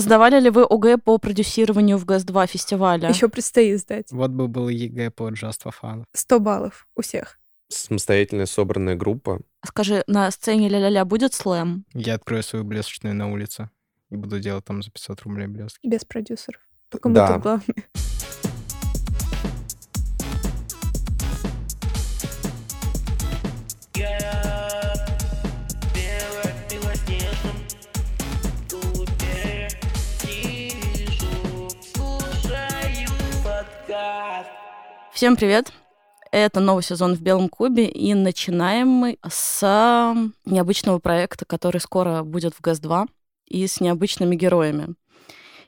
Сдавали ли вы ОГЭ по продюсированию в ГАЗ-2 фестиваля? Еще предстоит сдать. Вот бы был ЕГЭ по Just for Fun. 100 баллов у всех. Самостоятельная собранная группа. Скажи, на сцене ля-ля-ля будет слэм? Я открою свою блесточную на улице и буду делать там за 500 рублей блестки. Без продюсеров. Только мы Да. тут главные. Всем привет! Это новый сезон в Белом Кубе, и начинаем мы с необычного проекта, который скоро будет в ГАЗ-2, и с необычными героями.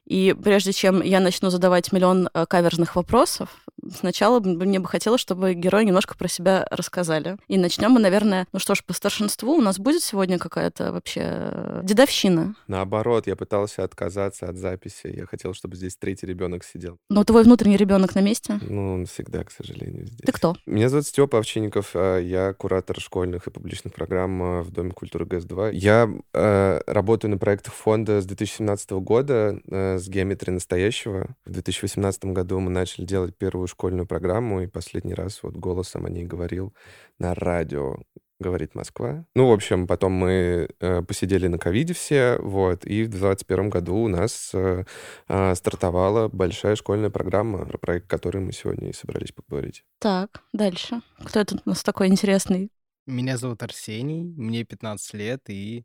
И прежде чем я начну задавать миллион э, каверзных вопросов, сначала мне бы хотелось, чтобы герои немножко про себя рассказали. И начнем мы, наверное, ну что ж, по старшинству у нас будет сегодня какая-то вообще э, дедовщина. Наоборот, я пытался отказаться от записи. Я хотел, чтобы здесь третий ребенок сидел. Но твой внутренний ребенок на месте? Ну, он всегда, к сожалению, здесь. Ты кто? Меня зовут Степа Овчинников, а я куратор школьных и публичных программ а, в Доме культуры ГС-2. Я э, работаю на проектах фонда с 2017 года э, с геометрией настоящего. В 2018 году мы начали делать первую школьную программу, и последний раз вот голосом о ней говорил на радио говорит Москва. Ну, в общем, потом мы э, посидели на ковиде все, вот, и в 2021 году у нас э, э, стартовала большая школьная программа, про проект которой мы сегодня и собрались поговорить. Так, дальше. Кто это у нас такой интересный? Меня зовут Арсений, мне 15 лет, и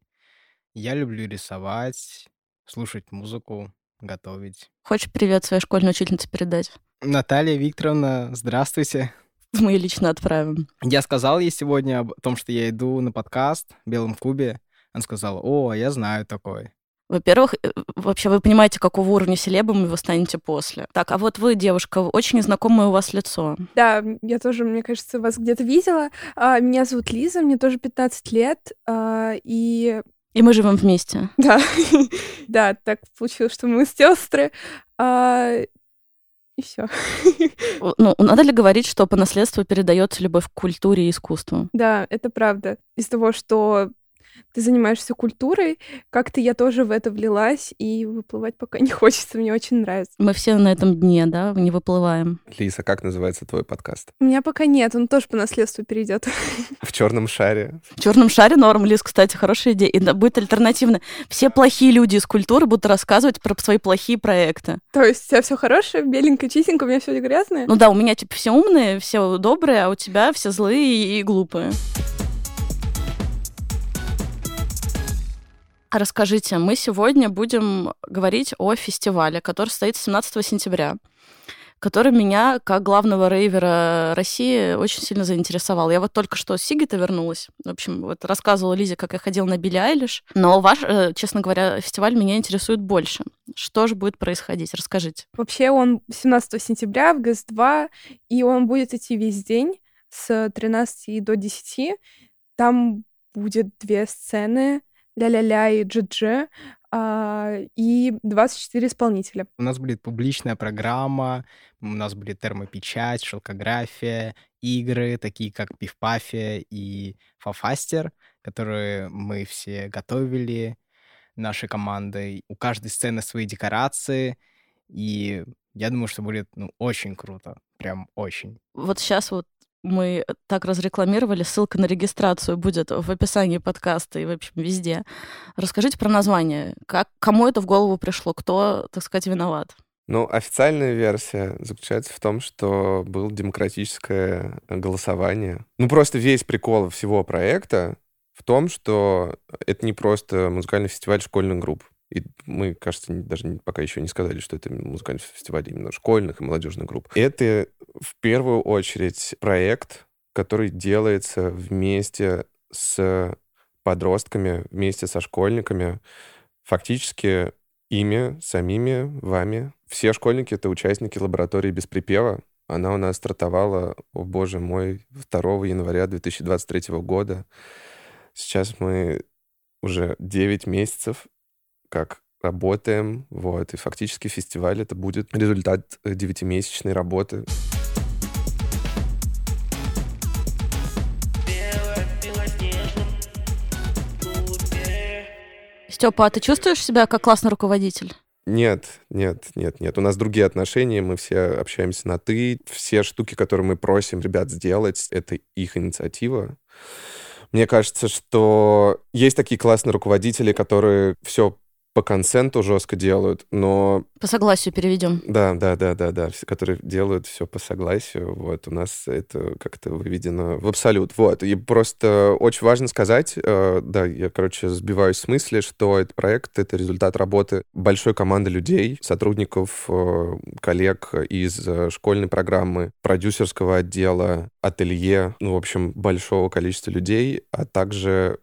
я люблю рисовать, слушать музыку, готовить. Хочешь привет своей школьной учительнице передать? Наталья Викторовна, здравствуйте. Мы ее лично отправим. Я сказал ей сегодня об том, что я иду на подкаст в Белом Кубе. Она сказала, о, я знаю такой. Во-первых, э, вообще вы понимаете, какого уровня селебами вы станете после. Так, а вот вы, девушка, очень знакомое у вас лицо. Да, я тоже, мне кажется, вас где-то видела. А, Меня зовут Лиза, мне тоже 15 лет. а, И И мы живем вместе. да, да, так получилось, что мы сестры. А, И все. Ну, надо ли говорить, что по наследству передается любовь к культуре и искусству? Да, это правда. Из того, что ты занимаешься культурой, как-то я тоже в это влилась, и выплывать пока не хочется, мне очень нравится. Мы все на этом дне, да, не выплываем. Лиса, как называется твой подкаст? У меня пока нет, он тоже по наследству перейдет. В черном шаре. В черном шаре норм, Лиз, кстати, хорошая идея. И да, будет альтернативно. Все плохие люди из культуры будут рассказывать про свои плохие проекты. То есть у тебя все хорошее, беленькое, чистенькое, у меня все грязное. Ну да, у меня типа все умные, все добрые, а у тебя все злые и глупые. Расскажите, мы сегодня будем говорить о фестивале, который состоит 17 сентября, который меня, как главного рейвера России, очень сильно заинтересовал. Я вот только что с Сигита вернулась. В общем, вот рассказывала Лизе, как я ходила на Билли Айлиш. Но ваш, э, честно говоря, фестиваль меня интересует больше. Что же будет происходить? Расскажите. Вообще он 17 сентября в ГЭС-2, и он будет идти весь день с 13 до 10. Там будет две сцены, ля-ля-ля и джи-джи, а, и 24 исполнителя. У нас будет публичная программа, у нас будет термопечать, шелкография, игры, такие как Пивпафия и Фафастер, которые мы все готовили нашей командой. У каждой сцены свои декорации, и я думаю, что будет ну, очень круто, прям очень. Вот сейчас вот мы так разрекламировали, ссылка на регистрацию будет в описании подкаста и, в общем, везде. Расскажите про название. Как, кому это в голову пришло? Кто, так сказать, виноват? Ну, официальная версия заключается в том, что было демократическое голосование. Ну, просто весь прикол всего проекта в том, что это не просто музыкальный фестиваль школьных групп. И мы, кажется, даже пока еще не сказали, что это музыкальный фестиваль именно школьных и молодежных групп. Это в первую очередь проект, который делается вместе с подростками, вместе со школьниками, фактически ими, самими, вами. Все школьники — это участники лаборатории без припева. Она у нас стартовала, о боже мой, 2 января 2023 года. Сейчас мы уже 9 месяцев как работаем, вот, и фактически фестиваль это будет результат э, девятимесячной работы. Степа, а ты чувствуешь себя как классный руководитель? Нет, нет, нет, нет. У нас другие отношения, мы все общаемся на «ты». Все штуки, которые мы просим ребят сделать, это их инициатива. Мне кажется, что есть такие классные руководители, которые все по консенту жестко делают, но... По согласию переведем. Да, да, да, да, да, все, которые делают все по согласию, вот, у нас это как-то выведено в абсолют, вот, и просто очень важно сказать, э, да, я, короче, сбиваюсь с мысли, что этот проект — это результат работы большой команды людей, сотрудников, э, коллег из э, школьной программы, продюсерского отдела, ателье, ну, в общем, большого количества людей, а также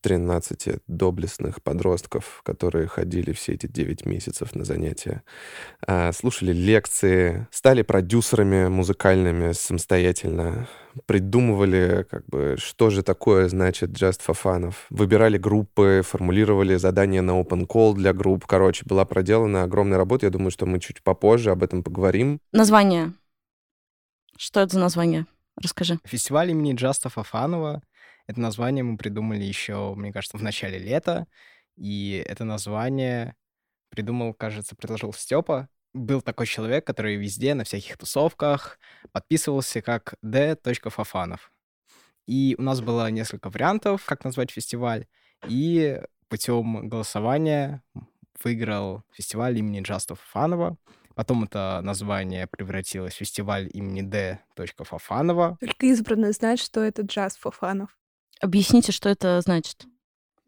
13 доблестных подростков, которые ходили все эти 9 месяцев на занятия, а, слушали лекции, стали продюсерами музыкальными самостоятельно, придумывали, как бы, что же такое значит Just for Fun, выбирали группы, формулировали задания на open call для групп. Короче, была проделана огромная работа. Я думаю, что мы чуть попозже об этом поговорим. Название. Что это за название? Расскажи. Фестиваль имени Джаста Фафанова это название мы придумали еще, мне кажется, в начале лета. И это название придумал, кажется, предложил Степа. Был такой человек, который везде, на всяких тусовках, подписывался как d.фафанов. И у нас было несколько вариантов, как назвать фестиваль. И путем голосования выиграл фестиваль имени Джаста Фафанова. Потом это название превратилось в фестиваль имени Д. Фафанова. Только избранные знают, что это джаз Фафанов. Объясните, что это значит.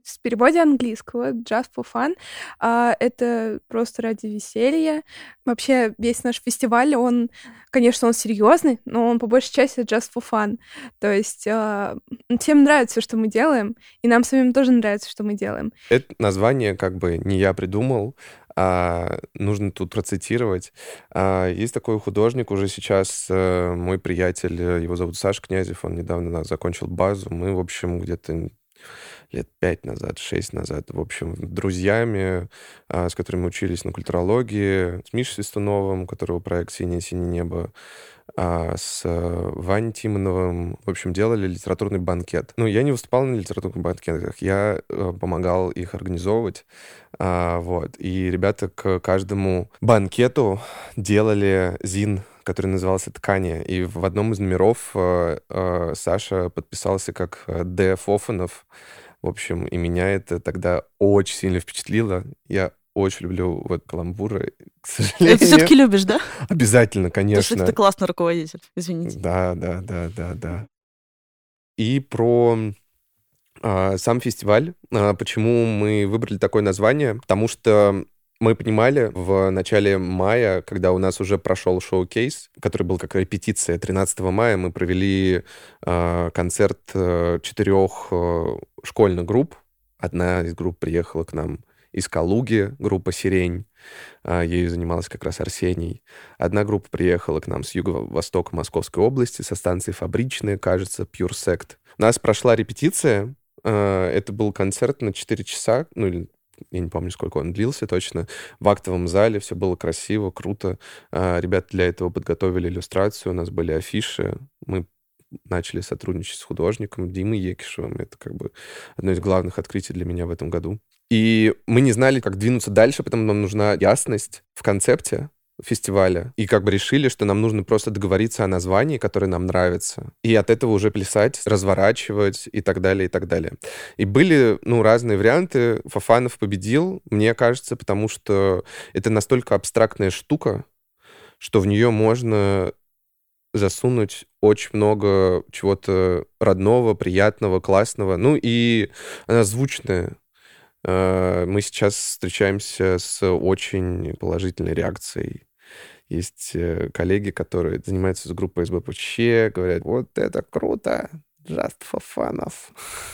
В переводе английского just for fun а, это просто ради веселья. Вообще весь наш фестиваль, он, конечно, он серьезный, но он по большей части just for fun. То есть а, всем нравится, что мы делаем, и нам самим тоже нравится, что мы делаем. Это название как бы не я придумал, а, нужно тут процитировать. А, есть такой художник уже сейчас, а, мой приятель, его зовут Саша Князев, он недавно закончил базу. Мы, в общем, где-то лет пять назад, шесть назад, в общем, друзьями, а, с которыми учились на культурологии, с Мишей Свистуновым, у которого проект «Синее-синее небо», с Ваней Тимоновым, в общем, делали литературный банкет. Ну, я не выступал на литературных банкетах, я э, помогал их организовывать, а, вот. И ребята к каждому банкету делали зин который назывался «Ткани». И в одном из номеров э, э, Саша подписался как Д. Фофанов. В общем, и меня это тогда очень сильно впечатлило. Я очень люблю вот каламбуры, к сожалению. Ты все-таки любишь, да? Обязательно, конечно. Потому что ты классный руководитель, извините. Да, да, да, да, да. И про а, сам фестиваль. А, почему мы выбрали такое название? Потому что мы понимали в начале мая, когда у нас уже прошел шоу-кейс, который был как репетиция 13 мая, мы провели э, концерт э, четырех э, школьных групп. Одна из групп приехала к нам из Калуги, группа «Сирень». Э, ею занималась как раз Арсений. Одна группа приехала к нам с юго-востока Московской области, со станции Фабричная, кажется, Pure Sect. У нас прошла репетиция, э, это был концерт на 4 часа, ну или я не помню, сколько он длился точно, в актовом зале, все было красиво, круто. А, ребята для этого подготовили иллюстрацию, у нас были афиши, мы начали сотрудничать с художником Димой Екишевым. Это как бы одно из главных открытий для меня в этом году. И мы не знали, как двинуться дальше, потому нам нужна ясность в концепте, фестиваля. И как бы решили, что нам нужно просто договориться о названии, которое нам нравится. И от этого уже плясать, разворачивать и так далее, и так далее. И были, ну, разные варианты. Фафанов победил, мне кажется, потому что это настолько абстрактная штука, что в нее можно засунуть очень много чего-то родного, приятного, классного. Ну и она звучная. Э, мы сейчас встречаемся с очень положительной реакцией есть э, коллеги, которые занимаются с группой СБПЧ, говорят, вот это круто, just for fun.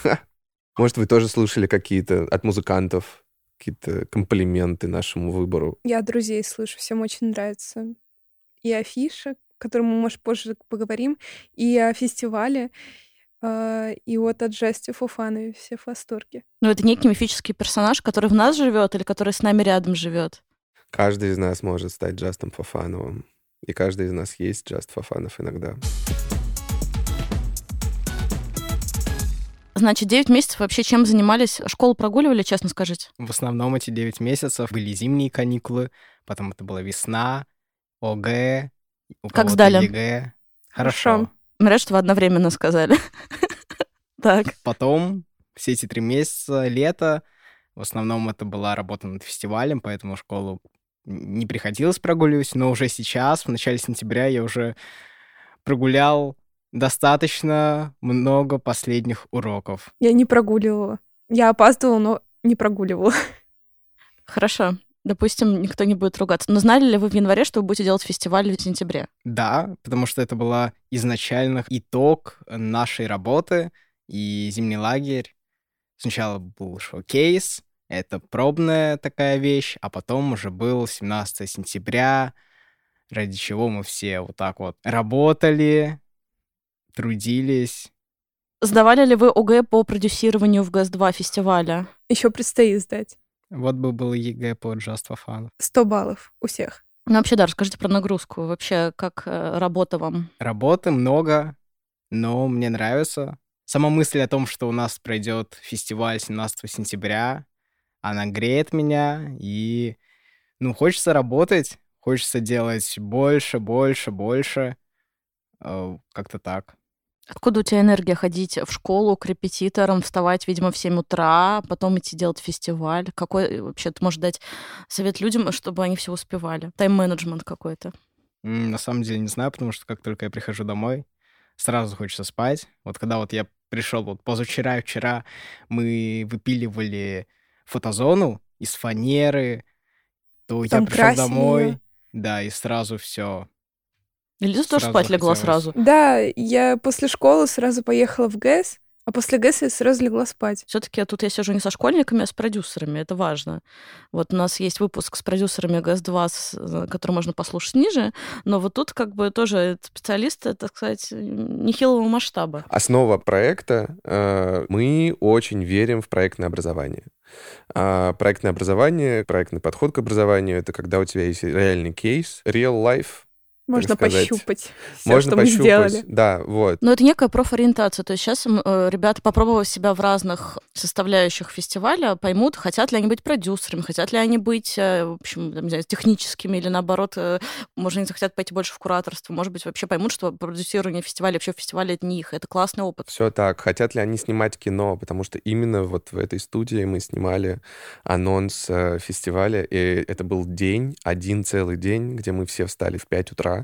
Может, вы тоже слышали какие-то от музыкантов какие-то комплименты нашему выбору? Я от друзей слышу, всем очень нравится. И афиша, о котором мы, может, позже поговорим, и о фестивале, и вот от Джасти Фуфаны все в восторге. Ну, это некий мифический персонаж, который в нас живет или который с нами рядом живет. Каждый из нас может стать Джастом Фафановым. И каждый из нас есть Джаст Фафанов иногда. Значит, 9 месяцев вообще чем занимались? Школу прогуливали, честно скажите? В основном эти 9 месяцев были зимние каникулы, потом это была весна, ОГЭ, у Как сдали? ЕГЭ. Хорошо. Хорошо. Мне нравится, что вы одновременно сказали. Так. Потом все эти три месяца, лето, в основном это была работа над фестивалем, поэтому в школу не приходилось прогуливать, но уже сейчас, в начале сентября, я уже прогулял достаточно много последних уроков. Я не прогуливала. Я опаздывала, но не прогуливала. Хорошо. Допустим, никто не будет ругаться. Но знали ли вы в январе, что вы будете делать фестиваль в сентябре? Да, потому что это была изначально итог нашей работы и зимний лагерь. Сначала был шоу-кейс, это пробная такая вещь, а потом уже был 17 сентября, ради чего мы все вот так вот работали, трудились. Сдавали ли вы ОГЭ по продюсированию в ГАЗ-2 фестиваля? Еще предстоит сдать. Вот бы был ЕГЭ по Just for Fun. 100 баллов у всех. Ну, вообще, да, расскажите про нагрузку. Вообще, как э, работа вам? Работы много, но мне нравится. Сама мысль о том, что у нас пройдет фестиваль 17 сентября, она греет меня, и, ну, хочется работать, хочется делать больше, больше, больше. Э, Как-то так. Откуда у тебя энергия ходить в школу к репетиторам, вставать, видимо, в 7 утра, потом идти делать фестиваль? Какой э, вообще ты можешь дать совет людям, чтобы они все успевали? Тайм-менеджмент какой-то. На самом деле не знаю, потому что как только я прихожу домой, сразу хочется спать. Вот когда вот я пришел вот позавчера и вчера, мы выпиливали фотозону из фанеры, то Там я пришел красили домой, да, и сразу все. Или тоже Сразу спать легла сразу? Да, я после школы сразу поехала в ГЭС, а после ГЭС я сразу легла спать. Все-таки тут я сижу не со школьниками, а с продюсерами. Это важно. Вот у нас есть выпуск с продюсерами ГАЗ-2, с- э, который можно послушать ниже, но вот тут как бы тоже специалисты, так сказать, нехилого масштаба. Основа проекта э, мы очень верим в проектное образование. А проектное образование, проектный подход к образованию это когда у тебя есть реальный кейс, real life. Можно сказать. пощупать все, Можно что мы пощупать. сделали. Да, вот. Но это некая профориентация. То есть сейчас ребята, попробовав себя в разных составляющих фестиваля, поймут, хотят ли они быть продюсерами, хотят ли они быть, э, в общем, там, не знаю, техническими, или наоборот, э, может, они захотят пойти больше в кураторство, может быть, вообще поймут, что продюсирование фестиваля, вообще фестиваль это не их, это классный опыт. Все так. Хотят ли они снимать кино? Потому что именно вот в этой студии мы снимали анонс э, фестиваля, и это был день, один целый день, где мы все встали в 5 утра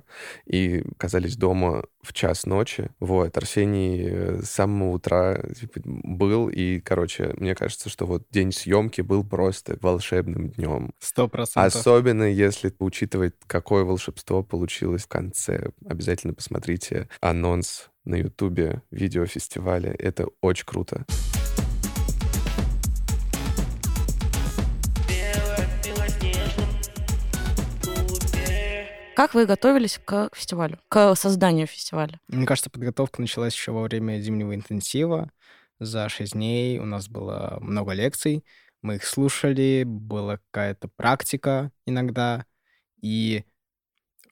и оказались дома в час ночи. Вот. Арсений э, с самого утра типа, был, и, короче, мне кажется, что вот день съемки был просто волшебным днем. Сто процентов. Особенно если учитывать, какое волшебство получилось в конце. Обязательно посмотрите анонс на Ютубе видеофестиваля. Это очень круто. Как вы готовились к фестивалю, к созданию фестиваля? Мне кажется, подготовка началась еще во время зимнего интенсива. За шесть дней у нас было много лекций. Мы их слушали, была какая-то практика иногда. И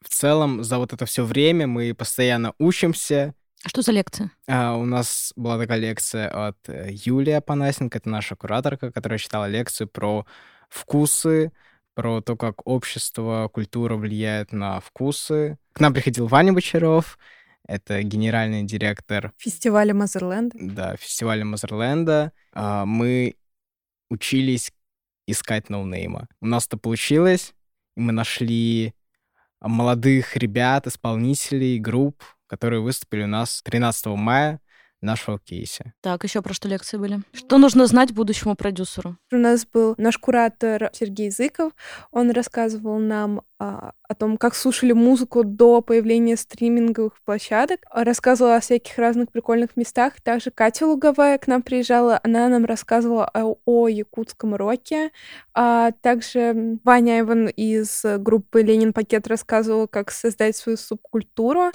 в целом за вот это все время мы постоянно учимся. А Что за лекция? А, у нас была такая лекция от э, Юлии Апанасенко, это наша кураторка, которая читала лекцию про вкусы, про то, как общество, культура влияет на вкусы. К нам приходил Ваня Бочаров, это генеральный директор Фестиваля Motherland'а. да, фестиваля Motherland'а. Мы учились искать ноунеймов. У нас это получилось, и мы нашли молодых ребят, исполнителей, групп, которые выступили у нас 13 мая на шоу-кейсе. Так, еще про что лекции были? Что нужно знать будущему продюсеру? У нас был наш куратор Сергей Языков. Он рассказывал нам а, о том, как слушали музыку до появления стриминговых площадок. Рассказывала о всяких разных прикольных местах. Также Катя Луговая к нам приезжала. Она нам рассказывала о, о якутском роке. А также Ваня Иван из группы «Ленин Пакет» рассказывал, как создать свою субкультуру.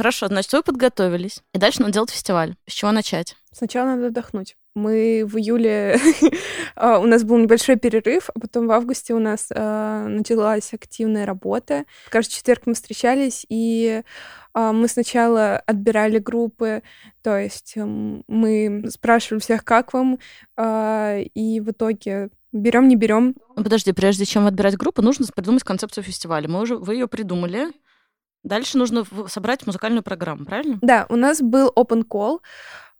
Хорошо, значит, вы подготовились. И дальше надо делать фестиваль. С чего начать? Сначала надо отдохнуть. Мы в июле... А, у нас был небольшой перерыв, а потом в августе у нас а, началась активная работа. Каждый четверг мы встречались, и а, мы сначала отбирали группы, то есть мы спрашивали всех, как вам, и в итоге берем, не берем. Подожди, прежде чем отбирать группу, нужно придумать концепцию фестиваля. Мы уже, вы ее придумали. Дальше нужно собрать музыкальную программу, правильно? Да, у нас был open call.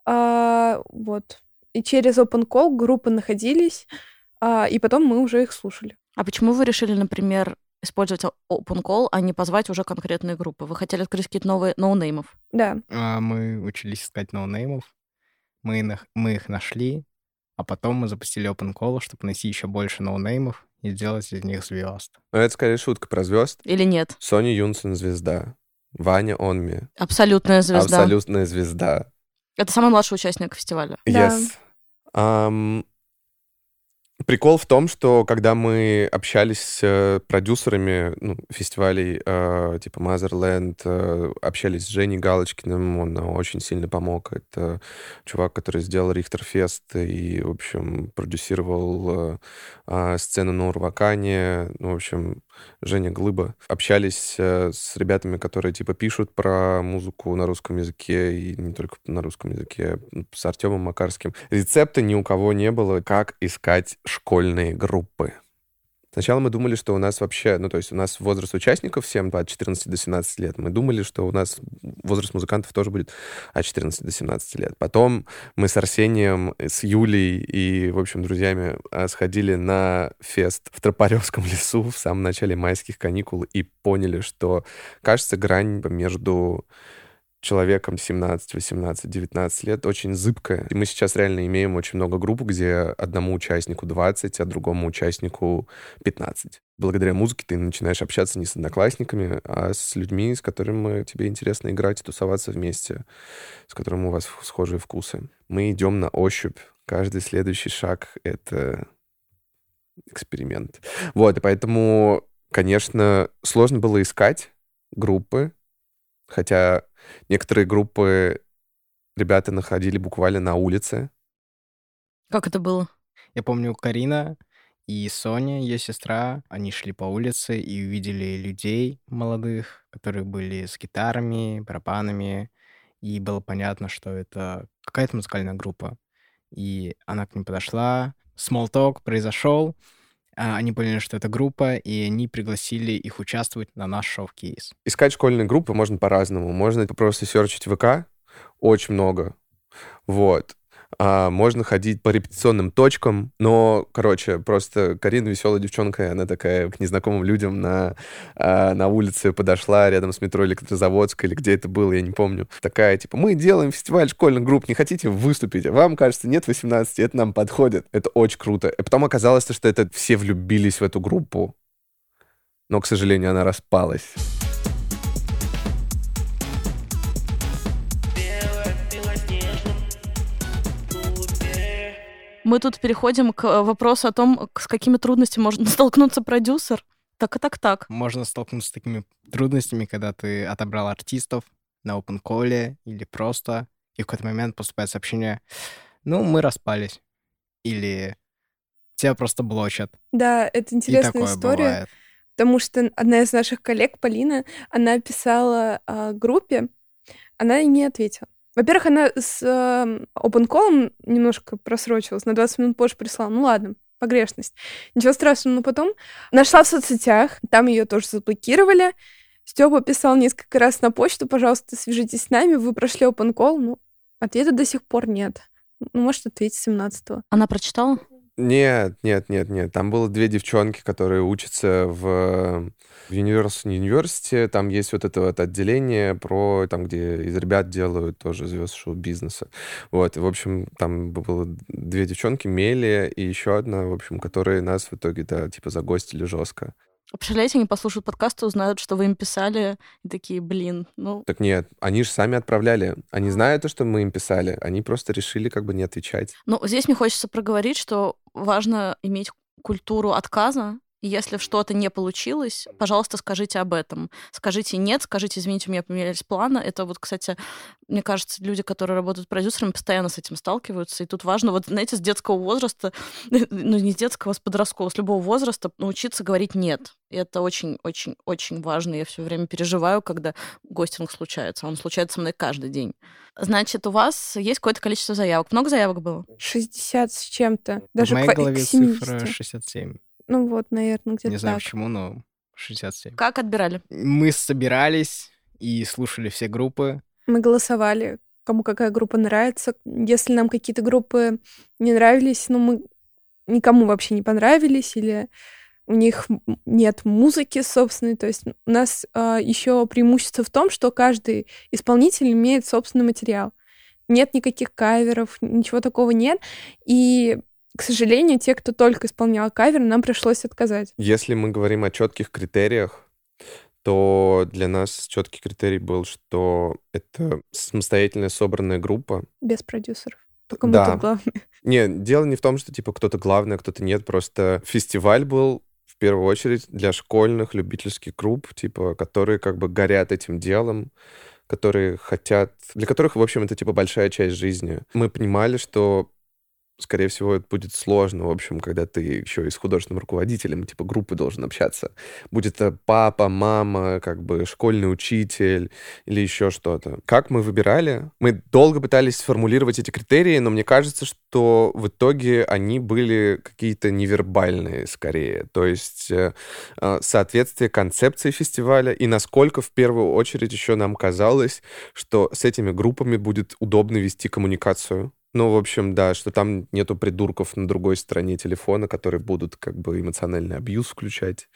А, вот. И через open call группы находились, а, и потом мы уже их слушали. А почему вы решили, например, использовать open call, а не позвать уже конкретные группы? Вы хотели открыть какие-то новые ноунеймов? Да. А, мы учились искать ноунеймов. Мы, мы их нашли, а потом мы запустили open call, чтобы найти еще больше ноунеймов и сделать из них звезд. Но это скорее шутка про звезд. Или нет? Сони Юнсен звезда. Ваня Онми. Абсолютная звезда. Абсолютная звезда. Это самый младший участник фестиваля. Yes. Да. Um, Прикол в том, что когда мы общались с э, продюсерами ну, фестивалей э, типа Motherland, э, общались с Женей Галочкиным, он очень сильно помог. Это чувак, который сделал Рихтерфест и, в общем, продюсировал э, э, сцену на Урвакане. Ну, в общем, Женя Глыба. Общались э, с ребятами, которые типа пишут про музыку на русском языке и не только на русском языке, с Артемом Макарским. Рецепта ни у кого не было, как искать школьные группы. Сначала мы думали, что у нас вообще, ну, то есть у нас возраст участников всем от 14 до 17 лет. Мы думали, что у нас возраст музыкантов тоже будет от 14 до 17 лет. Потом мы с Арсением, с Юлей и, в общем, друзьями а, сходили на фест в Тропаревском лесу в самом начале майских каникул и поняли, что, кажется, грань между человеком 17, 18, 19 лет очень зыбкая. И мы сейчас реально имеем очень много групп, где одному участнику 20, а другому участнику 15. Благодаря музыке ты начинаешь общаться не с одноклассниками, а с людьми, с которыми тебе интересно играть тусоваться вместе, с которыми у вас схожие вкусы. Мы идем на ощупь. Каждый следующий шаг — это эксперимент. Вот, и поэтому, конечно, сложно было искать группы, хотя Некоторые группы ребята находили буквально на улице. Как это было? Я помню, Карина и Соня, ее сестра, они шли по улице и увидели людей молодых, которые были с гитарами, барабанами, и было понятно, что это какая-то музыкальная группа. И она к ним подошла, small talk произошел, они поняли, что это группа, и они пригласили их участвовать на наш шоу-кейс. Искать школьные группы можно по-разному. Можно просто серчить ВК, очень много. Вот а, можно ходить по репетиционным точкам, но, короче, просто Карина веселая девчонка, она такая к незнакомым людям на, а, на улице подошла рядом с метро Электрозаводской, или где это было, я не помню. Такая, типа, мы делаем фестиваль школьных групп, не хотите выступить? Вам, кажется, нет 18, это нам подходит. Это очень круто. И потом оказалось, что это все влюбились в эту группу, но, к сожалению, она распалась. Мы тут переходим к э, вопросу о том, с какими трудностями может столкнуться продюсер. Так и так так. Можно столкнуться с такими трудностями, когда ты отобрал артистов на open call или просто, и в какой-то момент поступает сообщение, ну, мы распались. Или тебя просто блочат. Да, это интересная история. Бывает. Потому что одна из наших коллег, Полина, она писала э, группе, она не ответила. Во-первых, она с э, open call немножко просрочилась, на 20 минут позже прислала. Ну ладно, погрешность. Ничего страшного, но потом нашла в соцсетях, там ее тоже заблокировали. Степа писал несколько раз на почту, пожалуйста, свяжитесь с нами, вы прошли open call. Ну, ответа до сих пор нет. Ну, может, ответить 17-го. Она прочитала? Нет, нет, нет, нет. Там было две девчонки, которые учатся в, Universal University. Там есть вот это вот отделение про там, где из ребят делают тоже звезд шоу-бизнеса. Вот, и, в общем, там было две девчонки, Мелия и еще одна, в общем, которые нас в итоге, да, типа загостили жестко. Представляете, они послушают подкаст и узнают, что вы им писали, и такие, блин, ну... Так нет, они же сами отправляли. Они знают то, что мы им писали. Они просто решили как бы не отвечать. Ну, здесь мне хочется проговорить, что важно иметь культуру отказа Если что-то не получилось, пожалуйста, скажите об этом. Скажите нет, скажите, извините, у меня поменялись планы. Это вот, кстати, мне кажется, люди, которые работают продюсерами, постоянно с этим сталкиваются. И тут важно, вот, знаете, с детского возраста, ну, не с детского, а с подросткового, с любого возраста научиться говорить нет. И это очень-очень-очень важно. Я все время переживаю, когда гостинг случается. Он случается со мной каждый день. Значит, у вас есть какое-то количество заявок. Много заявок было? 60 с чем-то. Даже в моей к- голове к 70. цифра 67. Ну вот, наверное, где-то Не знаю так. почему, но 67. Как отбирали? Мы собирались и слушали все группы. Мы голосовали, кому какая группа нравится. Если нам какие-то группы не нравились, ну, мы никому вообще не понравились, или у них нет музыки собственной. То есть у нас еще преимущество в том, что каждый исполнитель имеет собственный материал. Нет никаких каверов, ничего такого нет. И, к сожалению, те, кто только исполнял кавер, нам пришлось отказать. Если мы говорим о четких критериях, то для нас четкий критерий был, что это самостоятельно собранная группа. Без продюсеров. Только мы Да. тут главные. Не, дело не в том, что типа кто-то главный, а кто-то нет. Просто фестиваль был в первую очередь для школьных любительских групп, типа, которые как бы горят этим делом, которые хотят, для которых, в общем, это типа большая часть жизни. Мы понимали, что скорее всего, это будет сложно, в общем, когда ты еще и с художественным руководителем, типа, группы должен общаться. Будет это папа, мама, как бы школьный учитель или еще что-то. Как мы выбирали? Мы долго пытались сформулировать эти критерии, но мне кажется, что в итоге они были какие-то невербальные скорее. То есть э, э, соответствие концепции фестиваля и насколько в первую очередь еще нам казалось, что с этими группами будет удобно вести коммуникацию. Ну, в общем, да, что там нету придурков на другой стороне телефона, которые будут как бы эмоциональный абьюз включать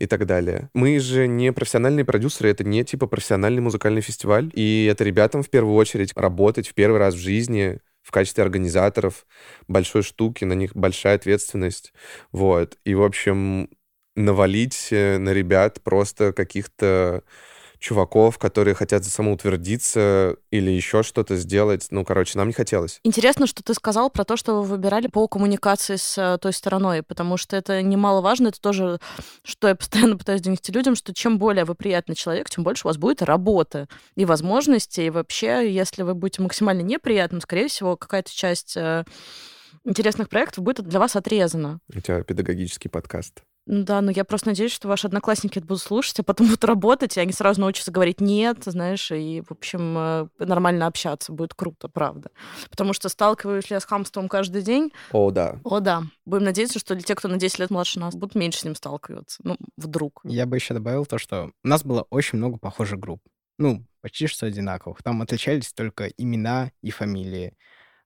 и так далее. Мы же не профессиональные продюсеры, это не типа профессиональный музыкальный фестиваль, и это ребятам в первую очередь работать в первый раз в жизни в качестве организаторов большой штуки, на них большая ответственность, вот. И, в общем, навалить э, на ребят просто каких-то чуваков, которые хотят самоутвердиться или еще что-то сделать. Ну, короче, нам не хотелось. Интересно, что ты сказал про то, что вы выбирали по коммуникации с э, той стороной, потому что это немаловажно, это тоже, что я постоянно пытаюсь донести людям, что чем более вы приятный человек, тем больше у вас будет работы и возможности, и вообще, если вы будете максимально неприятным, скорее всего, какая-то часть э, интересных проектов будет для вас отрезана. У тебя педагогический подкаст. Ну Да, но я просто надеюсь, что ваши одноклассники это будут слушать, а потом будут работать, и они сразу научатся говорить «нет», знаешь, и, в общем, э, нормально общаться. Будет круто, правда. Потому что сталкиваюсь ли я с хамством каждый день? О, да. О, да. Будем надеяться, что те, кто на 10 лет младше нас, будут меньше с ним сталкиваться. Ну, вдруг. Я бы еще добавил то, что у нас было очень много похожих групп. Ну, почти что одинаковых. Там отличались только имена и фамилии.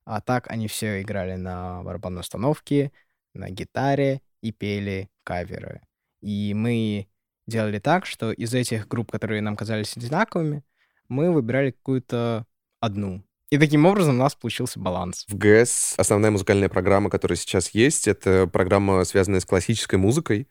А так они все играли на барабанной установке, на гитаре и пели каверы. И мы делали так, что из этих групп, которые нам казались одинаковыми, мы выбирали какую-то одну. И таким образом у нас получился баланс. В ГЭС основная музыкальная программа, которая сейчас есть, это программа, связанная с классической музыкой.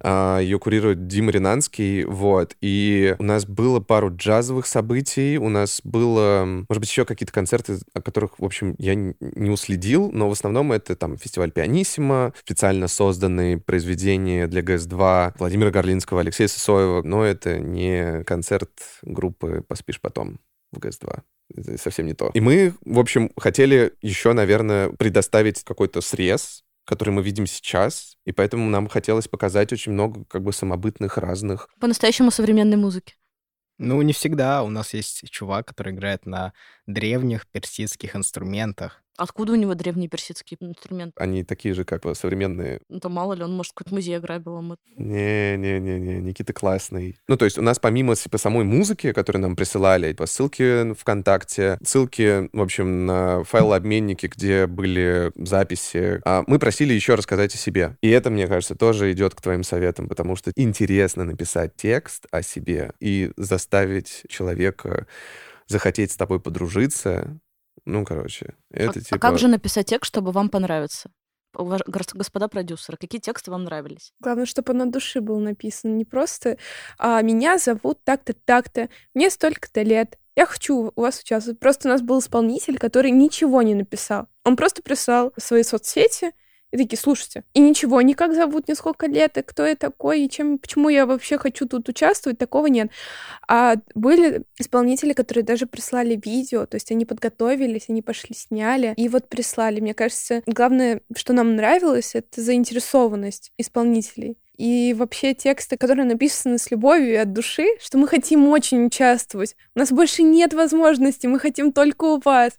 А, Ее курирует Дима Ринанский, вот. И у нас было пару джазовых событий, у нас было, может быть, еще какие-то концерты, о которых, в общем, я не уследил, но в основном это там фестиваль Пианиссимо, специально созданные произведения для ГЭС-2 Владимира Горлинского, Алексея Сысоева, но это не концерт группы «Поспишь потом» в ГЭС-2 это совсем не то. И мы, в общем, хотели еще, наверное, предоставить какой-то срез, который мы видим сейчас, и поэтому нам хотелось показать очень много как бы самобытных разных. По-настоящему современной музыки. Ну, не всегда. У нас есть чувак, который играет на древних персидских инструментах. Откуда у него древний персидский инструмент? Они такие же, как бы, современные. Ну, то мало ли, он, может, какой-то музей ограбил. а мы- Не-не-не-не, Никита классный. Ну, то есть у нас помимо типа, самой музыки, которую нам присылали, типа, ссылки ВКонтакте, ссылки, в общем, на файлообменники, где были записи, а мы просили еще рассказать о себе. И это, мне кажется, тоже идет к твоим советам, потому что интересно написать текст о себе и заставить человека захотеть с тобой подружиться. Ну, короче, это а, типа... а как же написать текст, чтобы вам понравиться? Уваж- Господа продюсеры, какие тексты вам нравились? Главное, чтобы он от души был написан. Не просто а, «Меня зовут так-то, так-то, мне столько-то лет, я хочу у вас участвовать». Просто у нас был исполнитель, который ничего не написал. Он просто прислал свои соцсети И такие, слушайте, и ничего, ни как зовут, ни сколько лет, и кто я такой, и чем, почему я вообще хочу тут участвовать, такого нет. А были исполнители, которые даже прислали видео, то есть они подготовились, они пошли, сняли, и вот прислали. Мне кажется, главное, что нам нравилось, это заинтересованность исполнителей. И вообще тексты, которые написаны с любовью и от души, что мы хотим очень участвовать. У нас больше нет возможности, мы хотим только у вас.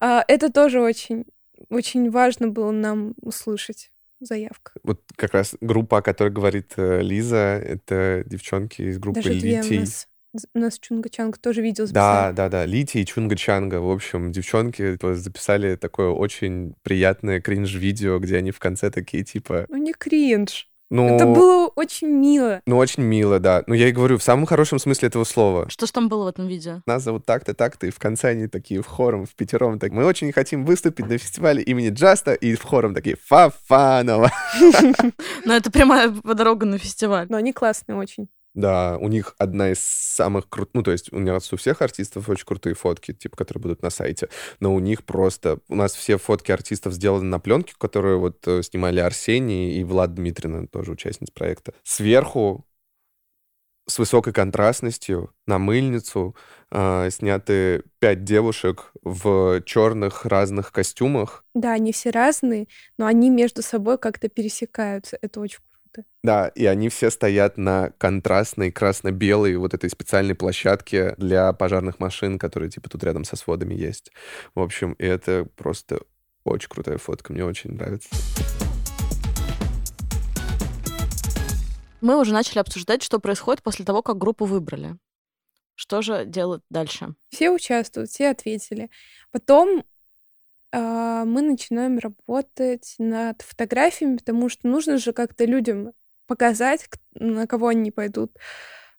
А, это тоже очень очень важно было нам услышать заявка. Вот как раз группа, о которой говорит э, Лиза, это девчонки из группы Даже Литий. у нас, у нас Чунга Чанг тоже видео Да, записали. да, да, Лити и Чунга Чанга. В общем, девчонки есть, записали такое очень приятное кринж-видео, где они в конце такие типа... Ну не кринж. Ну, Это было очень мило. ну, очень мило, да. Ну, я и говорю, в самом хорошем смысле этого слова. Что ж там было в этом видео? Нас зовут так-то, так-то, и в конце они такие в хором, в пятером, так, мы очень хотим выступить на фестивале имени Джаста, и в хором такие Фафанова. Ну, это прямая дорога на фестиваль. Но они классные очень. Да, у них одна из самых крутых, ну, то есть у нас у всех артистов очень крутые фотки, типа, которые будут на сайте, но у них просто, у нас все фотки артистов сделаны на пленке, которую вот э, снимали Арсений и Влад Дмитрина, тоже участница проекта. Сверху с высокой контрастностью на мыльницу э, сняты пять девушек в черных разных костюмах, Да, они все разные, но они между собой как-то пересекаются. Это очень круто. Да, и они все стоят на контрастной красно-белой вот этой специальной площадке для пожарных машин, которые типа тут рядом со сводами есть. В общем, и это просто очень крутая фотка, мне очень нравится. Мы уже начали обсуждать, что происходит после того, как группу выбрали. Что же делать дальше? Все участвуют, все ответили. Потом мы начинаем работать над фотографиями, потому что нужно же как-то людям показать, на кого они пойдут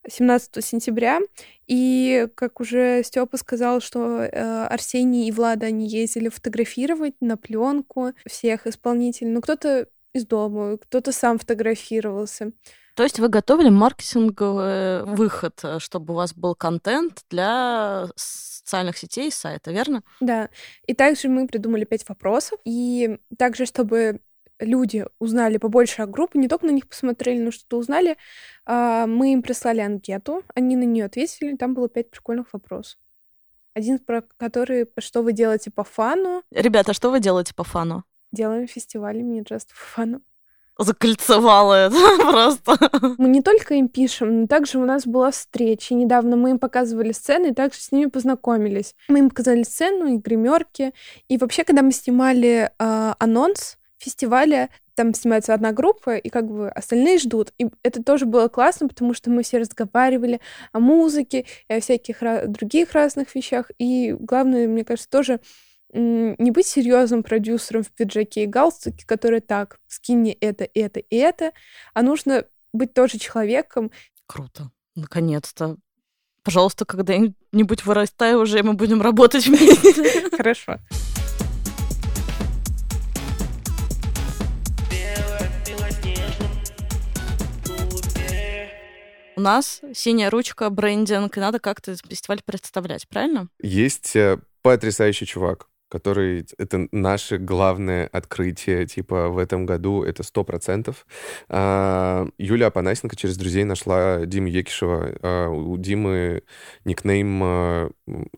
17 сентября. И, как уже Степа сказал, что э, Арсений и Влада, они ездили фотографировать на пленку всех исполнителей. Ну, кто-то из дома, кто-то сам фотографировался. То есть вы готовили маркетинговый выход, э, чтобы у вас был контент для социальных сетей и сайта, верно? Да. И также мы придумали пять вопросов. И также, чтобы люди узнали побольше о группе, не только на них посмотрели, но что-то узнали, а, мы им прислали анкету, они на нее ответили, там было пять прикольных вопросов. Один про который, что вы делаете по фану, Ребята, что вы делаете по фану? делаем фестиваль имени Just for Fun. Закольцевала это просто. Мы не только им пишем, но также у нас была встреча. Недавно мы им показывали сцены и также с ними познакомились. Мы им показали сцену и гримерки. И вообще, когда мы снимали а, анонс фестиваля, там снимается одна группа, и как бы остальные ждут. И это тоже было классно, потому что мы все разговаривали о музыке и о всяких других разных вещах. И главное, мне кажется, тоже не быть серьезным продюсером в пиджаке и галстуке, который так, скинь мне это, это и это, а нужно быть тоже человеком. Круто. Наконец-то. Пожалуйста, когда-нибудь вырастай уже, и мы будем работать вместе. Хорошо. У нас синяя ручка, брендинг, и надо как-то фестиваль представлять, правильно? Есть э, потрясающий чувак, который это наше главное открытие, типа в этом году это сто процентов. А, Юлия Апанасенко через друзей нашла Диму Екишева. А, У Димы никнейм а,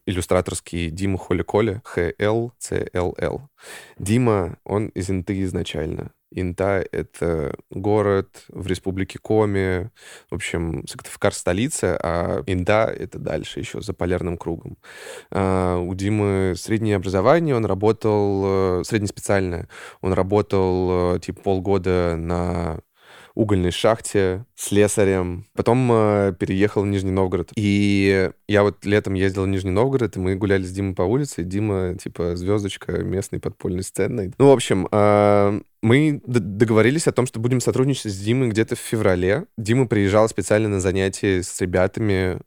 иллюстраторский Дима Холи Коли, Х-Л-Ц-Л-Л. Дима, он из Инты изначально. Инта — это город в республике Коми, в общем, Сыктывкар — столица, а Инда — это дальше еще, за полярным кругом. А, У Димы среднее образование, он работал, э, среднеспециальное, он работал э, типа полгода на угольной шахте слесарем. Потом э, переехал в Нижний Новгород. И я вот летом ездил в Нижний Новгород, и мы гуляли с Димой по улице, Дима, типа, звездочка местной подпольной сцены. Ну, в общем, э, мы договорились о том, что будем сотрудничать с Димой где-то в феврале. Дима приезжал специально на занятия с ребятами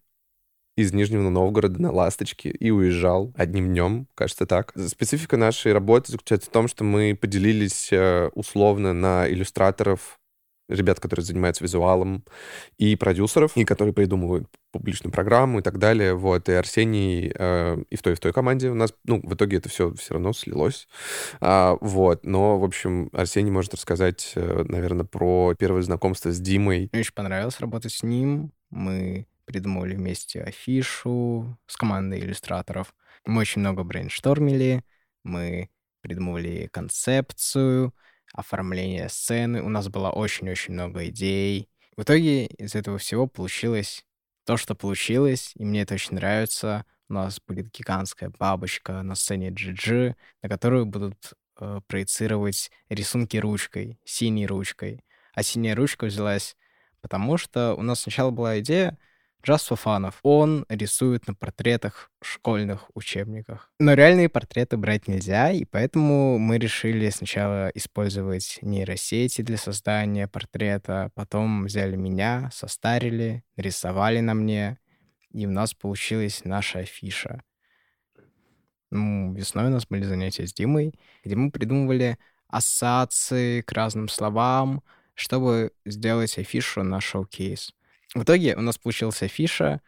из Нижнего Новгорода на «Ласточке» и уезжал одним днем, кажется так. Специфика нашей работы заключается в том, что мы поделились э, условно на иллюстраторов ребят, которые занимаются визуалом, и продюсеров, и которые придумывают публичную программу и так далее. Вот, и Арсений э, и в той, и в той команде у нас, ну, в итоге это все все равно слилось. А, вот, но, в общем, Арсений может рассказать, э, наверное, про первое знакомство с Димой. Мне очень понравилось работать с ним. Мы придумывали вместе афишу с командой иллюстраторов. Мы очень много брейнштормили, мы придумывали концепцию, оформление сцены. У нас было очень-очень много идей. В итоге из этого всего получилось то, что получилось, и мне это очень нравится. У нас будет гигантская бабочка на сцене GG, на которую будут э, проецировать рисунки ручкой, синей ручкой. А синяя ручка взялась потому, что у нас сначала была идея Just for Fun. Он рисует на портретах в школьных учебниках. Но реальные портреты брать нельзя, и поэтому мы решили сначала использовать нейросети для создания портрета, потом взяли меня, состарили, рисовали на мне, и у нас получилась наша афиша. Ну, весной у нас были занятия с Димой, где мы придумывали ассоциации к разным словам, чтобы сделать афишу на шоу-кейс. В итоге у нас получилась афиша,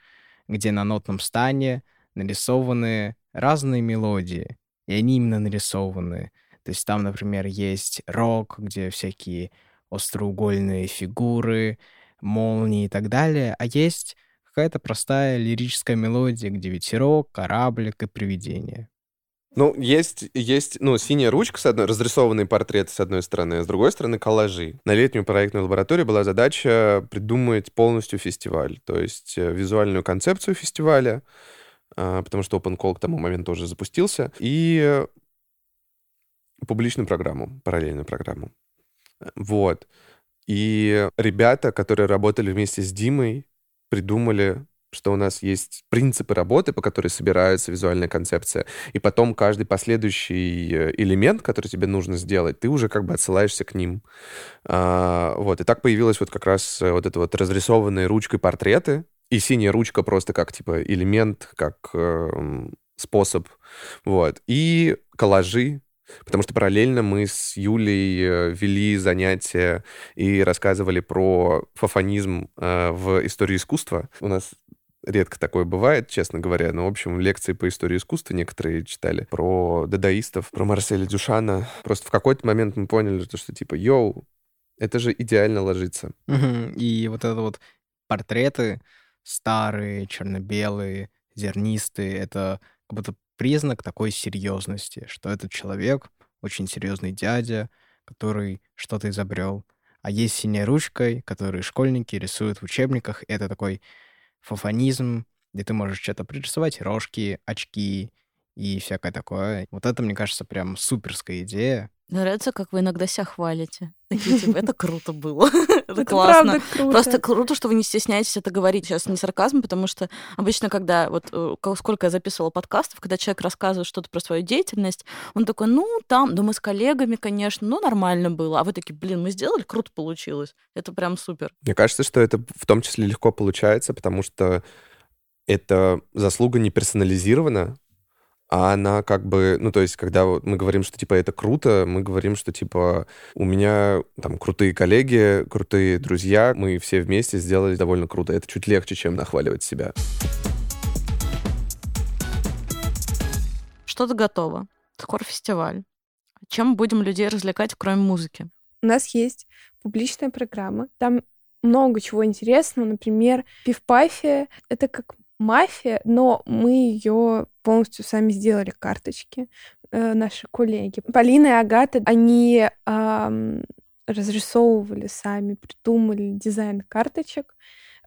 где на нотном стане нарисованы разные мелодии, и они именно нарисованы. То есть там, например, есть рок, где всякие остроугольные фигуры, молнии и так далее, а есть какая-то простая лирическая мелодия, где ветерок, кораблик и привидение. Ну, есть, есть, ну, синяя ручка, с одной, разрисованные портреты, с одной стороны, а с другой стороны, коллажи. На летнюю проектную лабораторию была задача придумать полностью фестиваль, то есть э, визуальную концепцию фестиваля, а, потому что Open Call к тому моменту уже запустился, и публичную программу, параллельную программу. Вот. И ребята, которые работали вместе с Димой, придумали что у нас есть принципы работы, по которой собирается визуальная концепция, и потом каждый последующий э, элемент, который тебе нужно сделать, ты уже как бы отсылаешься к ним. А, вот, и так появилась вот как раз э, вот это вот разрисованные ручкой портреты, и синяя ручка просто как, типа, элемент, как э, способ, вот, и коллажи, Потому что параллельно мы с Юлей э, вели занятия и рассказывали про фафонизм э, в истории искусства. У нас редко такое бывает, честно говоря. Но, в общем, лекции по истории искусства некоторые читали про дадаистов, про Марселя Дюшана. Просто в какой-то момент мы поняли, что типа, йоу, это же идеально ложится. И вот это вот портреты старые, черно-белые, зернистые, это как будто признак такой серьезности, что этот человек очень серьезный дядя, который что-то изобрел. А есть синяя ручкой, которые школьники рисуют в учебниках. Это такой фафонизм, где ты можешь что-то пририсовать, рожки, очки и всякое такое. Вот это, мне кажется, прям суперская идея. Нравится, как вы иногда себя хвалите. Такие, типа, это круто было. это классно. круто. Просто круто, что вы не стесняетесь это говорить. Сейчас не сарказм, потому что обычно, когда вот э, сколько я записывала подкастов, когда человек рассказывает что-то про свою деятельность, он такой, ну, там, да мы с коллегами, конечно, ну, нормально было. А вы такие, блин, мы сделали, круто получилось. Это прям супер. Мне кажется, что это в том числе легко получается, потому что это заслуга не персонализирована, а она как бы, ну, то есть, когда мы говорим, что, типа, это круто, мы говорим, что, типа, у меня там крутые коллеги, крутые друзья, мы все вместе сделали довольно круто. Это чуть легче, чем нахваливать себя. Что-то готово. Скоро фестиваль. Чем будем людей развлекать, кроме музыки? У нас есть публичная программа. Там много чего интересного. Например, пивпафия — это как мафия, но мы ее полностью сами сделали карточки, э, наши коллеги. Полина и Агата, они э, разрисовывали сами, придумали дизайн карточек,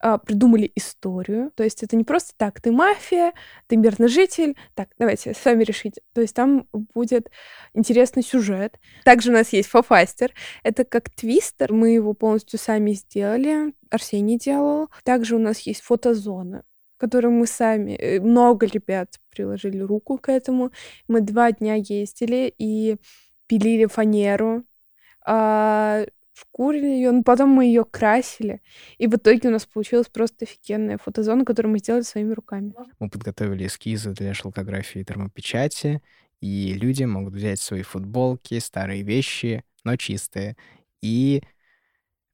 э, придумали историю. То есть это не просто так, ты мафия, ты мирный житель, так, давайте сами решите. То есть там будет интересный сюжет. Также у нас есть фафастер. Это как твистер, мы его полностью сами сделали, Арсений делал. Также у нас есть фотозона которую мы сами, э, много ребят приложили руку к этому. Мы два дня ездили и пилили фанеру, а, шкурили ее, но потом мы ее красили. И в итоге у нас получилась просто офигенная фотозона, которую мы сделали своими руками. Мы подготовили эскизы для шелкографии и термопечати, и люди могут взять свои футболки, старые вещи, но чистые, и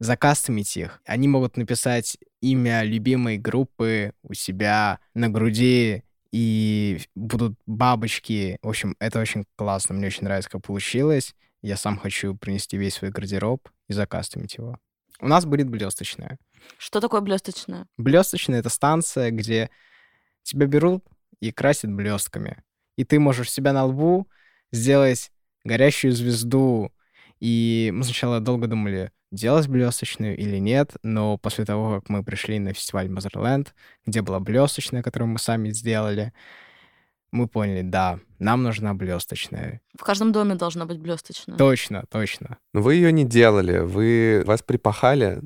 закастомить их. Они могут написать имя любимой группы у себя на груди, и будут бабочки. В общем, это очень классно. Мне очень нравится, как получилось. Я сам хочу принести весь свой гардероб и закастомить его. У нас будет блесточная. Что такое блесточная? Блесточная — это станция, где тебя берут и красят блестками. И ты можешь себя на лбу сделать горящую звезду. И мы сначала долго думали, делать блесточную или нет, но после того, как мы пришли на фестиваль Мазерленд, где была блесточная, которую мы сами сделали, мы поняли, да, нам нужна блесточная. В каждом доме должна быть блесточная. Точно, точно. Но вы ее не делали, вы вас припахали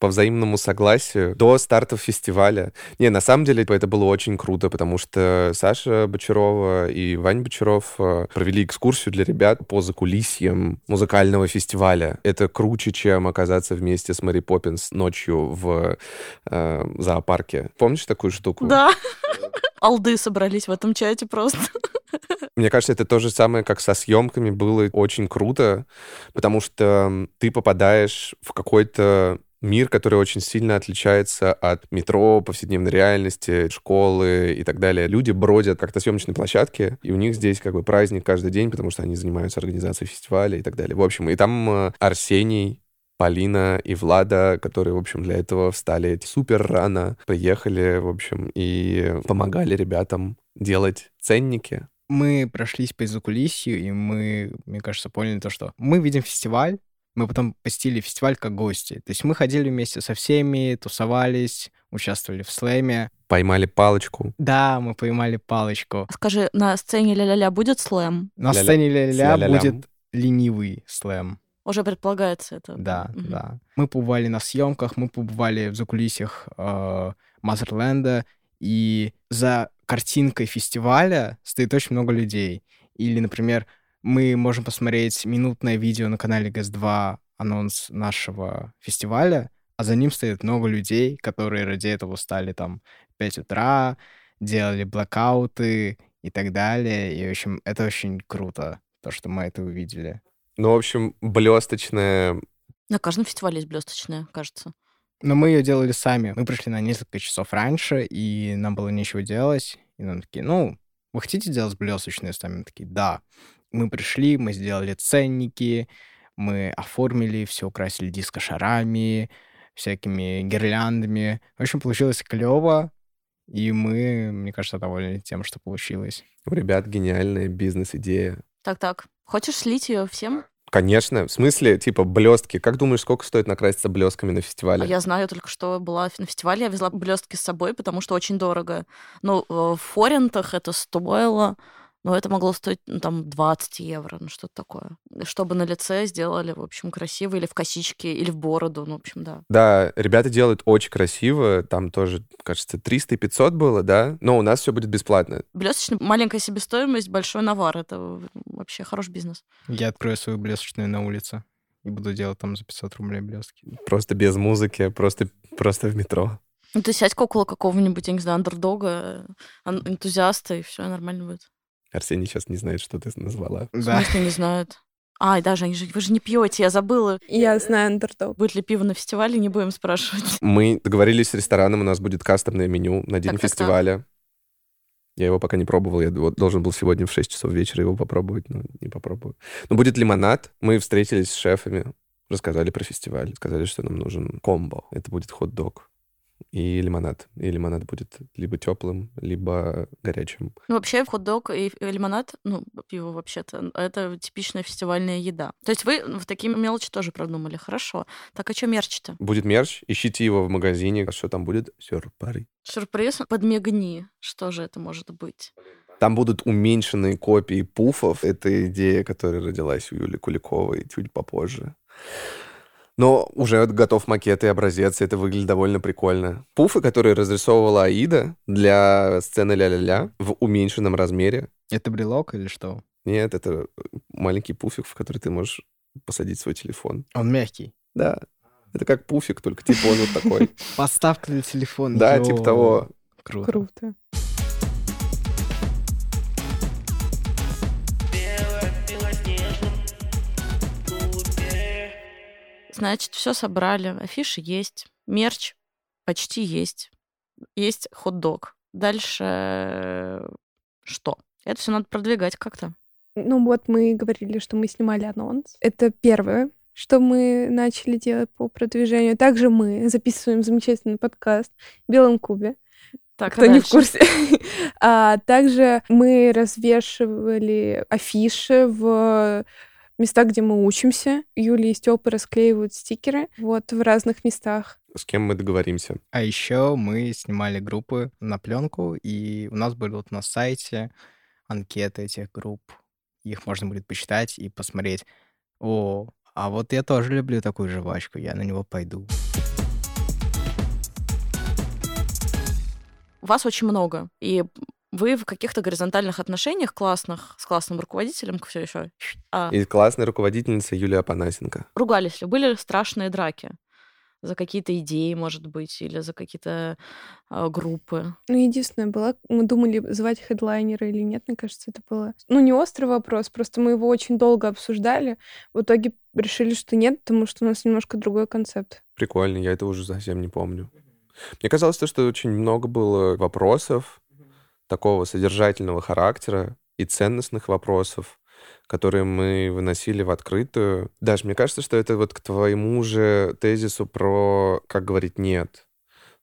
по взаимному согласию до стартов фестиваля. Не, на самом деле это было очень круто, потому что Саша Бочарова и Вань Бочаров э, провели экскурсию для ребят по закулисьям музыкального фестиваля. Это круче, чем оказаться вместе с Мэри Поппинс ночью в э, зоопарке. Помнишь такую штуку? Да. Алды собрались в этом чате просто. Мне кажется, это то же самое, как со съемками было очень круто, потому что ты попадаешь в какой-то мир, который очень сильно отличается от метро, повседневной реальности, школы и так далее. Люди бродят как-то съемочной площадке, и у них здесь как бы праздник каждый день, потому что они занимаются организацией фестиваля и так далее. В общем, и там э, Арсений, Полина и Влада, которые, в общем, для этого встали супер рано, приехали, в общем, и помогали ребятам делать ценники. Мы прошлись по закулисью, и мы, мне кажется, поняли то, что мы видим фестиваль, мы потом посетили фестиваль как гости. То есть мы ходили вместе со всеми, тусовались, участвовали в слэме. Поймали палочку. Да, мы поймали палочку. Скажи, на сцене ля-ля-ля будет слэм? На Ля-ля. сцене ля-ля Ля-ля-лям. будет ленивый слэм. Уже предполагается это. Да, Мгм. да. Мы побывали на съемках, мы побывали в закулисьях э, Мазерленда, и за картинкой фестиваля стоит очень много людей. Или, например, мы можем посмотреть минутное видео на канале ГЭС-2, анонс нашего фестиваля, а за ним стоит много людей, которые ради этого стали там в 5 утра, делали блокауты и так далее. И, в общем, это очень круто, то, что мы это увидели. Ну, в общем, блесточная На каждом фестивале есть блесточная, кажется. Но мы ее делали сами. Мы пришли на несколько часов раньше, и нам было нечего делать. И нам такие, ну, вы хотите делать блесточные сами? Мы такие, да. Мы пришли, мы сделали ценники, мы оформили, все украсили диско-шарами, всякими гирляндами. В общем, получилось клево, и мы, мне кажется, довольны тем, что получилось. у ребят гениальная бизнес-идея. Так-так. Хочешь слить ее всем? Конечно, в смысле, типа, блестки. Как думаешь, сколько стоит накраситься блестками на фестивале? А я знаю только, что была на фестивале, я везла блестки с собой, потому что очень дорого. Ну, э, в форинтах это стоило, но это могло стоить, ну, там, 20 евро, ну, что-то такое. Чтобы на лице сделали, в общем, красиво, или в косичке, или в бороду, ну, в общем, да. Да, ребята делают очень красиво. Там тоже, кажется, 300 и 500 было, да? Но у нас все будет бесплатно. Блесточная маленькая себестоимость, большой навар. Это вообще хороший бизнес. Я открою свою блесточную на улице и буду делать там за 500 рублей блестки. Просто без музыки, просто, просто в метро. Ну, ты сядь около какого-нибудь, я не знаю, андердога, ан- энтузиаста, и все нормально будет. Арсений сейчас не знает, что ты назвала. В Да. смысле, не знают. Ай, даже они же, вы же не пьете, я забыла. Я знаю андердог. Будет ли пиво на фестивале, не будем спрашивать. Мы договорились с рестораном, у нас будет кастомное меню на день Так, так, так. фестиваля. Я его пока не пробовал, я вот должен был сегодня в 6 часов вечера его попробовать, но не попробую. Но будет лимонад. Мы встретились с шефами, рассказали про фестиваль, сказали, что нам нужен комбо. Это будет хот-дог и лимонад. И лимонад будет либо теплым, либо горячим. Ну, вообще, хот-дог и лимонад, ну, пиво вообще-то, это типичная фестивальная еда. То есть вы в такие мелочи тоже продумали. Хорошо. Так, а что мерч-то? Будет мерч, ищите его в магазине. А что там будет? Сюрприз. Сюрприз? Подмигни. Что же это может быть? Там будут уменьшенные копии пуфов. Это идея, которая родилась у Юли Куликовой чуть попозже. Но уже готов макет и образец, и это выглядит довольно прикольно. Пуфы, которые разрисовывала Аида для сцены ля-ля-ля в уменьшенном размере. Это брелок или что? Нет, это маленький пуфик, в который ты можешь посадить свой телефон. Он мягкий. Да, это как пуфик, только типа он вот такой. Подставка для телефона. Да, типа того. Круто. Круто. Значит, все собрали, афиши есть, мерч почти есть, есть хот-дог. Дальше э, что? Это все надо продвигать как-то. Ну вот мы говорили, что мы снимали анонс. Это первое, что мы начали делать по продвижению. Также мы записываем замечательный подкаст в Белом Кубе. Так, кто не в курсе. а также мы развешивали афиши в местах, где мы учимся. Юлия и Степа расклеивают стикеры вот в разных местах. С кем мы договоримся. А еще мы снимали группы на пленку, и у нас были вот на сайте анкеты этих групп. Их можно будет почитать и посмотреть. О, а вот я тоже люблю такую жвачку, я на него пойду. Вас очень много, и вы в каких-то горизонтальных отношениях классных с классным руководителем все еще. А... И классная руководительница Юлия Апанасенко. Ругались ли? Были страшные драки? за какие-то идеи, может быть, или за какие-то э, группы. Ну, единственное было, мы думали, звать хедлайнера или нет, мне кажется, это было... Ну, не острый вопрос, просто мы его очень долго обсуждали. В итоге решили, что нет, потому что у нас немножко другой концепт. Прикольно, я это уже совсем не помню. Мне казалось, то, что очень много было вопросов такого содержательного характера и ценностных вопросов, которые мы выносили в открытую. Даже мне кажется, что это вот к твоему же тезису про как говорить «нет»,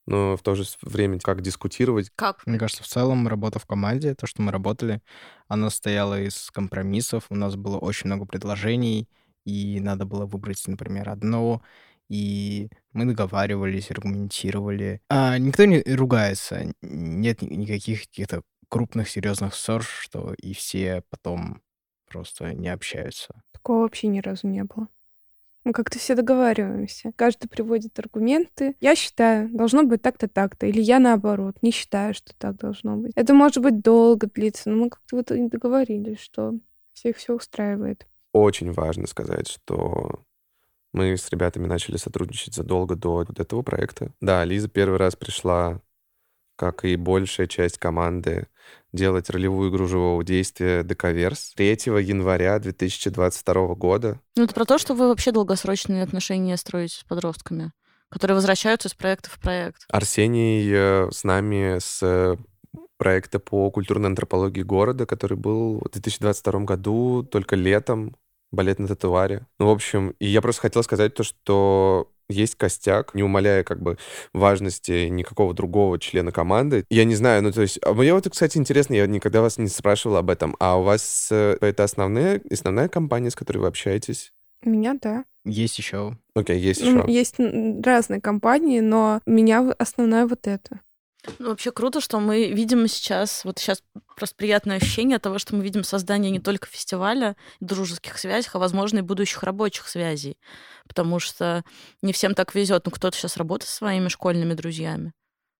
но в то же время как дискутировать. Как? Мне кажется, в целом работа в команде, то, что мы работали, она стояла из компромиссов. У нас было очень много предложений, и надо было выбрать, например, одно, и мы договаривались, аргументировали. А никто не ругается, нет никаких каких-то крупных серьезных ссор, что и все потом просто не общаются. Такого вообще ни разу не было. Мы как-то все договариваемся. Каждый приводит аргументы. Я считаю, должно быть так-то, так-то. Или я наоборот, не считаю, что так должно быть. Это может быть долго длиться, но мы как-то вот и договорились, что всех все устраивает. Очень важно сказать, что мы с ребятами начали сотрудничать задолго до вот этого проекта. Да, Лиза первый раз пришла как и большая часть команды, делать ролевую игру живого действия Дековерс 3 января 2022 года. Ну, это про то, что вы вообще долгосрочные отношения строите с подростками, которые возвращаются из проекта в проект. Арсений э, с нами с э, проекта по культурной антропологии города, который был в 2022 году, только летом, балет на татуаре. Ну, в общем, и я просто хотел сказать то, что есть костяк, не умаляя как бы важности никакого другого члена команды. Я не знаю, ну то есть, а мне вот, кстати, интересно, я никогда вас не спрашивал об этом, а у вас э, это основная, основная компания, с которой вы общаетесь? У меня, да. Есть еще. Окей, okay, есть еще. Есть разные компании, но у меня основная вот эта. Ну, вообще круто, что мы видим сейчас, вот сейчас просто приятное ощущение того, что мы видим создание не только фестиваля, дружеских связей, а, возможно, и будущих рабочих связей. Потому что не всем так везет. Ну, кто-то сейчас работает со своими школьными друзьями.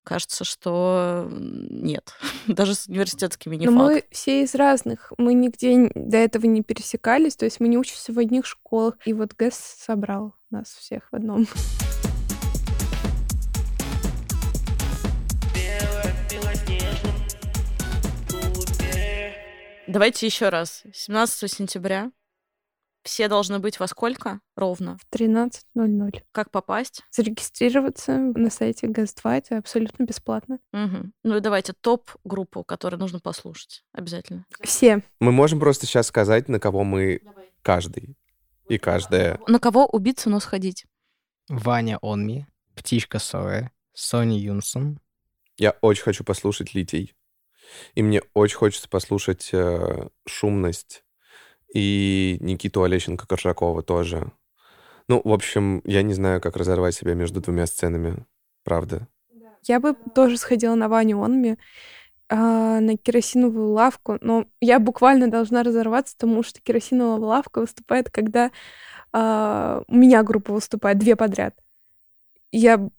Кажется, что нет. Даже с университетскими не Но факт. мы все из разных. Мы нигде до этого не пересекались. То есть мы не учимся в одних школах. И вот ГЭС собрал нас всех в одном. Давайте еще раз. 17 сентября. Все должны быть во сколько? Ровно. В 13.00. Как попасть? Зарегистрироваться на сайте ГАЗ-2. Это абсолютно бесплатно. Угу. Ну и давайте топ-группу, которую нужно послушать. Обязательно. Все. Мы можем просто сейчас сказать, на кого мы Давай. каждый и каждая. На кого убиться, но сходить. Ваня Онми, Птичка Соя, Сони Юнсон. Я очень хочу послушать Литий. И мне очень хочется послушать э, «Шумность» и Никиту Олещенко-Коржакова тоже. Ну, в общем, я не знаю, как разорвать себя между двумя сценами, правда. Я бы тоже сходила на Ваню Онми, э, на керосиновую лавку, но я буквально должна разорваться, потому что керосиновая лавка выступает, когда э, у меня группа выступает, две подряд. Я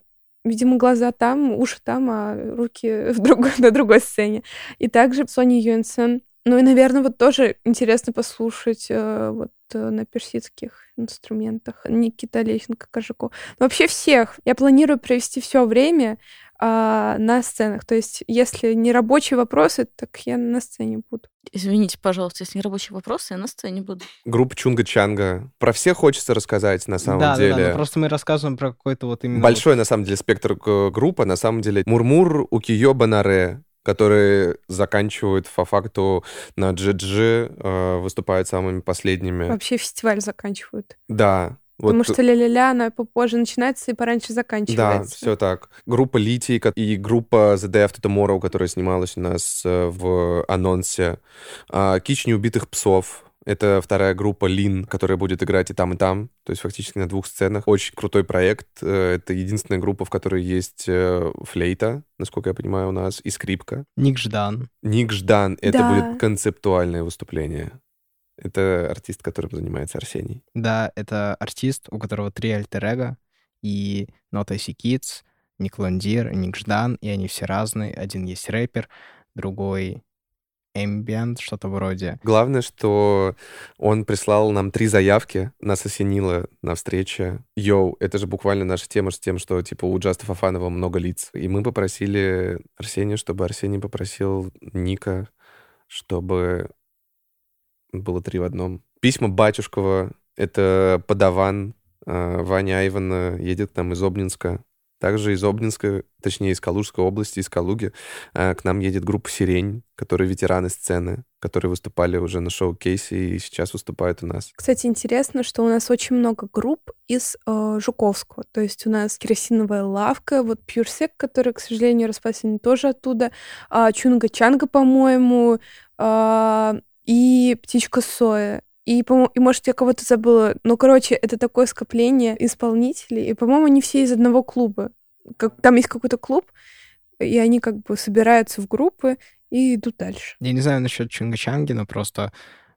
Видимо, глаза там, уши там, а руки в другой, на другой сцене. И также Сони Юнсен. Ну и, наверное, вот тоже интересно послушать э, вот э, на персидских инструментах Никита Лещенко, Кожаков. Вообще всех. Я планирую провести все время а, на сценах. То есть, если не рабочие вопросы, так я на сцене буду. Извините, пожалуйста, если не рабочие вопросы, я на сцене буду. Группа Чунга-Чанга. Про всех хочется рассказать, на самом да, деле. Да, да, просто мы рассказываем про какой-то вот именно... Большой, на самом деле, спектр группы. На самом деле, Мурмур, Укиё, Банаре, которые заканчивают по факту на GG, э, выступают самыми последними. Вообще фестиваль заканчивают. Да, вот... Потому что ля-ля-ля, она попозже начинается и пораньше заканчивается. Да, все так. Группа Литий и группа The Day After Tomorrow, которая снималась у нас э, в анонсе. А, Кич неубитых псов. Это вторая группа Лин, которая будет играть и там, и там. То есть фактически на двух сценах. Очень крутой проект. Э, это единственная группа, в которой есть э, флейта, насколько я понимаю, у нас, и скрипка. Ник Ждан. Ник Ждан. Это да. будет концептуальное выступление. Это артист, которым занимается Арсений. Да, это артист, у которого три альтер и Not IC Kids, Ник Лондир, Ник Ждан, и они все разные. Один есть рэпер, другой ambient, что-то вроде. Главное, что он прислал нам три заявки, нас осенило на встрече. Йоу, это же буквально наша тема с тем, что типа у Джаста Фафанова много лиц. И мы попросили Арсения, чтобы Арсений попросил Ника, чтобы было три в одном. Письма Батюшкова — это подаван. А, Ваня Айвана едет к нам из Обнинска. Также из Обнинска, точнее, из Калужской области, из Калуги, а, к нам едет группа «Сирень», которые ветераны сцены, которые выступали уже на шоу-кейсе и сейчас выступают у нас. Кстати, интересно, что у нас очень много групп из э, Жуковского. То есть у нас «Керосиновая лавка», вот «Пьюрсек», который, к сожалению, распасен тоже оттуда, а, «Чунга-чанга», по-моему, а, и птичка соя. И, по и, может, я кого-то забыла. Ну, короче, это такое скопление исполнителей. И, по-моему, они все из одного клуба. Как, там есть какой-то клуб, и они как бы собираются в группы и идут дальше. Я не знаю насчет Чунга-Чанги, но просто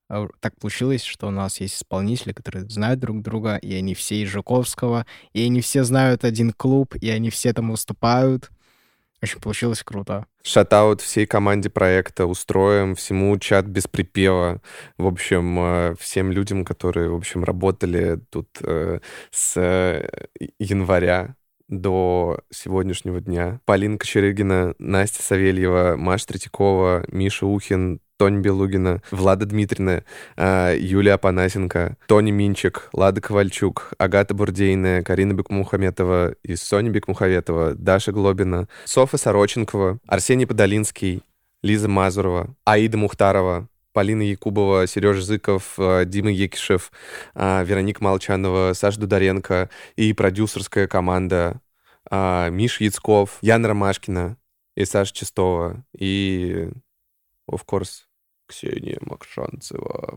э, так получилось, что у нас есть исполнители, которые знают друг друга, и они все из Жуковского, и они все знают один клуб, и они все там выступают. Очень получилось круто. Шатаут всей команде проекта устроим, всему чат без припева. В общем, э, всем людям, которые, в общем, работали тут э, с э, января до сегодняшнего дня. Полина Кочерыгина, Настя Савельева, Маша Третьякова, Миша Ухин, Тоня Белугина, Влада Дмитриевна, а, Юлия Апанасенко, Тони Минчик, Лада Ковальчук, Агата Бурдейная, Карина Бекмухаметова и Соня Бекмухаветова, Даша Глобина, Софа Сороченкова, Арсений Подолинский, Лиза Мазурова, Аида Мухтарова, Полина Якубова, Сережа Зыков, а, Дима Екишев, а, Вероника Молчанова, Саша Дударенко и продюсерская команда Миша Яцков, Яна Ромашкина и Саша Чистова. И, of course, Ксения Макшанцева.